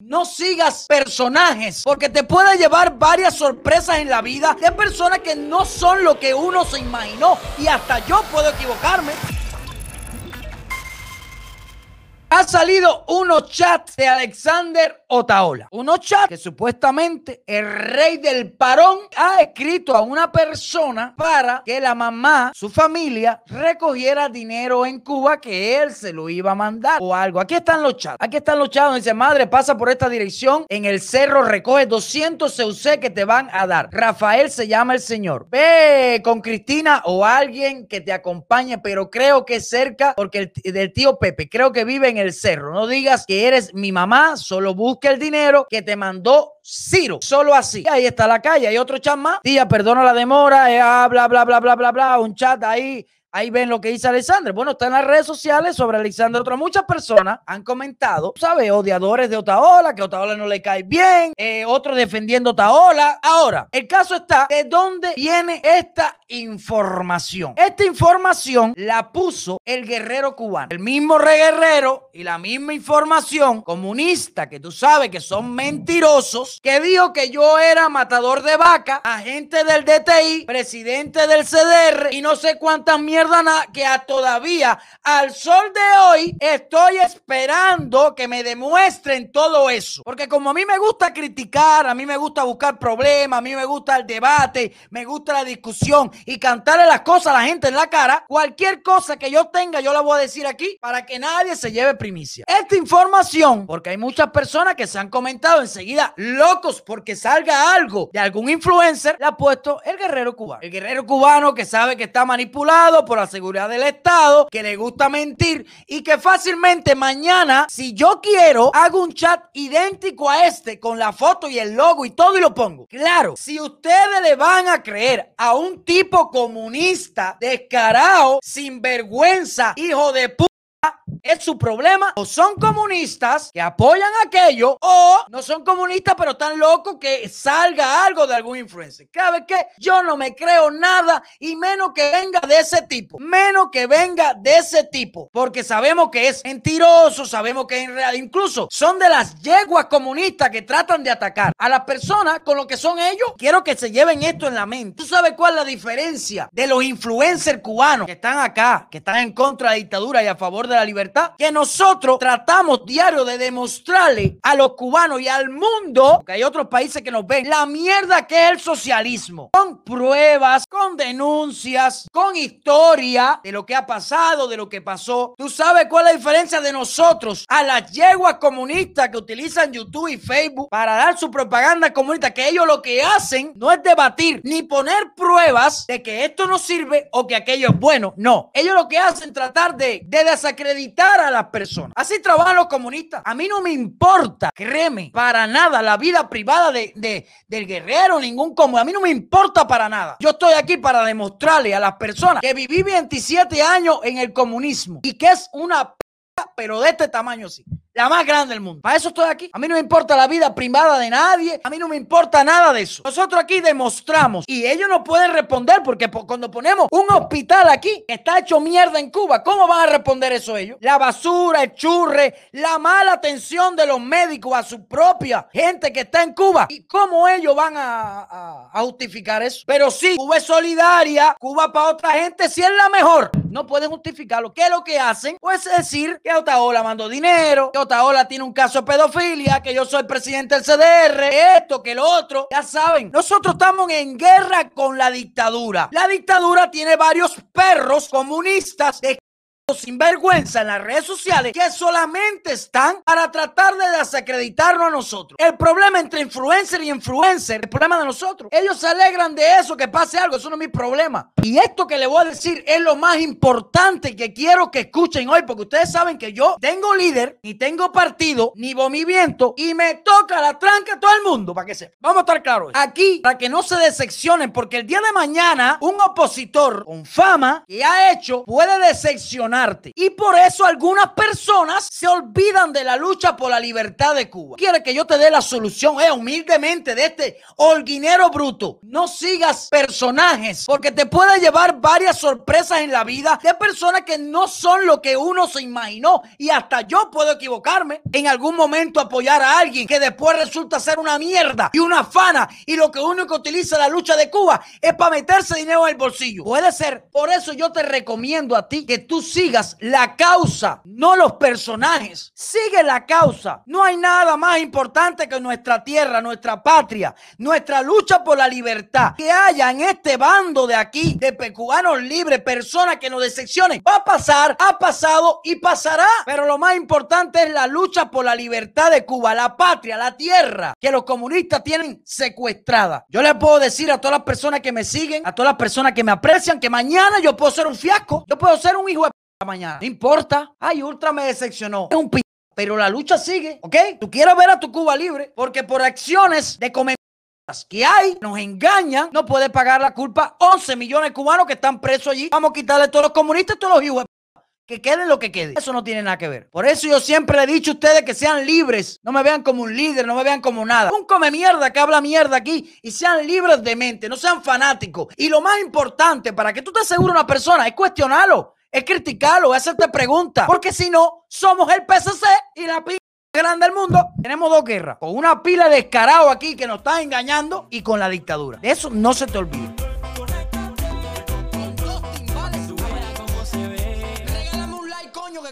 No sigas personajes porque te puede llevar varias sorpresas en la vida de personas que no son lo que uno se imaginó y hasta yo puedo equivocarme. Ha salido unos chats de Alexander Otaola. Unos chats que supuestamente el rey del parón ha escrito a una persona para que la mamá, su familia, recogiera dinero en Cuba que él se lo iba a mandar o algo. Aquí están los chats. Aquí están los chats. Dice, madre, pasa por esta dirección. En el cerro recoge 200 CUC que te van a dar. Rafael se llama el señor. Ve con Cristina o alguien que te acompañe, pero creo que cerca porque el, del tío Pepe. Creo que vive en el cerro. No digas que eres mi mamá, solo busca el dinero que te mandó Ciro. Solo así. ahí está la calle. Hay otro chat más. Tía, perdona la demora. Eh, ah, bla, bla, bla, bla, bla, bla. Un chat ahí Ahí ven lo que dice Alexander. Bueno, está en las redes sociales sobre Alexander. Otras muchas personas han comentado, ¿sabes? Odiadores de Otaola, que Otaola no le cae bien, eh, otros defendiendo Otaola. Ahora, el caso está de dónde viene esta información. Esta información la puso el guerrero cubano, el mismo re guerrero y la misma información comunista que tú sabes que son mentirosos, que dijo que yo era matador de vaca, agente del DTI, presidente del CDR y no sé cuántas mierdas que a todavía al sol de hoy estoy esperando que me demuestren todo eso. Porque como a mí me gusta criticar, a mí me gusta buscar problemas, a mí me gusta el debate, me gusta la discusión y cantarle las cosas a la gente en la cara, cualquier cosa que yo tenga yo la voy a decir aquí para que nadie se lleve primicia. Esta información, porque hay muchas personas que se han comentado enseguida locos porque salga algo de algún influencer, le ha puesto el guerrero cubano. El guerrero cubano que sabe que está manipulado por la seguridad del Estado, que le gusta mentir y que fácilmente mañana, si yo quiero, hago un chat idéntico a este con la foto y el logo y todo y lo pongo. Claro, si ustedes le van a creer a un tipo comunista, descarado, sinvergüenza, hijo de puta, es su problema. O son comunistas que apoyan aquello, o no son comunistas, pero están locos que salga algo de algún influencer. Vez que yo no me creo nada y menos que venga de ese tipo, menos que venga de ese tipo, porque sabemos que es mentiroso, sabemos que en realidad incluso son de las yeguas comunistas que tratan de atacar a las personas con lo que son ellos. Quiero que se lleven esto en la mente. ¿Tú sabes cuál es la diferencia de los influencers cubanos que están acá, que están en contra de la dictadura y a favor de libertad, que nosotros tratamos diario de demostrarle a los cubanos y al mundo, que hay otros países que nos ven, la mierda que es el socialismo, con pruebas, con denuncias, con historia de lo que ha pasado, de lo que pasó. ¿Tú sabes cuál es la diferencia de nosotros a las yeguas comunistas que utilizan YouTube y Facebook para dar su propaganda comunista? Que ellos lo que hacen no es debatir ni poner pruebas de que esto no sirve o que aquello es bueno. No, ellos lo que hacen es tratar de, de desacreditar a las personas. Así trabajan los comunistas. A mí no me importa, créeme, para nada la vida privada de, de del guerrero, ningún como. A mí no me importa para nada. Yo estoy aquí para demostrarle a las personas que viví 27 años en el comunismo y que es una p pero de este tamaño sí la más grande del mundo. Para eso estoy aquí. A mí no me importa la vida privada de nadie. A mí no me importa nada de eso. Nosotros aquí demostramos y ellos no pueden responder porque cuando ponemos un hospital aquí que está hecho mierda en Cuba, ¿cómo van a responder eso ellos? La basura, el churre, la mala atención de los médicos a su propia gente que está en Cuba. ¿Y cómo ellos van a, justificar eso? Pero sí, Cuba es solidaria. Cuba para otra gente sí es la mejor. No pueden justificarlo. ¿Qué es lo que hacen? Pues decir que Otaola mandó dinero, que Otaola tiene un caso de pedofilia, que yo soy presidente del CDR, esto, que lo otro. Ya saben, nosotros estamos en guerra con la dictadura. La dictadura tiene varios perros comunistas de sinvergüenza en las redes sociales que solamente están para tratar de desacreditarnos a nosotros. El problema entre influencer y influencer, el problema de nosotros. Ellos se alegran de eso, que pase algo, eso no es mi problema. Y esto que le voy a decir es lo más importante que quiero que escuchen hoy, porque ustedes saben que yo tengo líder, ni tengo partido, ni movimiento, y me toca la tranca a todo el mundo, para que sepa. Vamos a estar claros. Aquí, para que no se decepcionen, porque el día de mañana un opositor con fama que ha hecho puede decepcionar Y por eso algunas personas se olvidan de la lucha por la libertad de Cuba. Quiere que yo te dé la solución, eh, humildemente, de este holguinero bruto. No sigas personajes, porque te puede llevar varias sorpresas en la vida de personas que no son lo que uno se imaginó. Y hasta yo puedo equivocarme en algún momento apoyar a alguien que después resulta ser una mierda y una fana. Y lo que que utiliza la lucha de Cuba es para meterse dinero en el bolsillo. Puede ser. Por eso yo te recomiendo a ti que tú sigas la causa, no los personajes. Sigue la causa. No hay nada más importante que nuestra tierra, nuestra patria, nuestra lucha por la libertad. Que haya en este bando de aquí, de cubanos libres, personas que nos decepcionen. Va a pasar, ha pasado y pasará. Pero lo más importante es la lucha por la libertad de Cuba, la patria, la tierra que los comunistas tienen secuestrada. Yo le puedo decir a todas las personas que me siguen, a todas las personas que me aprecian, que mañana yo puedo ser un fiasco. Yo puedo ser un hijo de mañana. No importa. Ay, Ultra me decepcionó. Es un p pero la lucha sigue, ¿ok? Tú quieres ver a tu Cuba libre porque por acciones de comer que hay, nos engañan, no puede pagar la culpa 11 millones de cubanos que están presos allí. Vamos a quitarle todos los comunistas, todos los hijos que queden lo que quede. Eso no tiene nada que ver. Por eso yo siempre le he dicho a ustedes que sean libres. No me vean como un líder, no me vean como nada. Un come mierda que habla mierda aquí y sean libres de mente, no sean fanáticos. Y lo más importante para que tú te asegures una persona es cuestionarlo, es criticarlo, es hacerte preguntas. Porque si no, somos el PSC y la pila grande del mundo. Tenemos dos guerras. Con una pila de descarado aquí que nos está engañando y con la dictadura. Eso no se te olvide.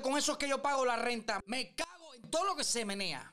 con eso es que yo pago la renta. Me cago en todo lo que se menea.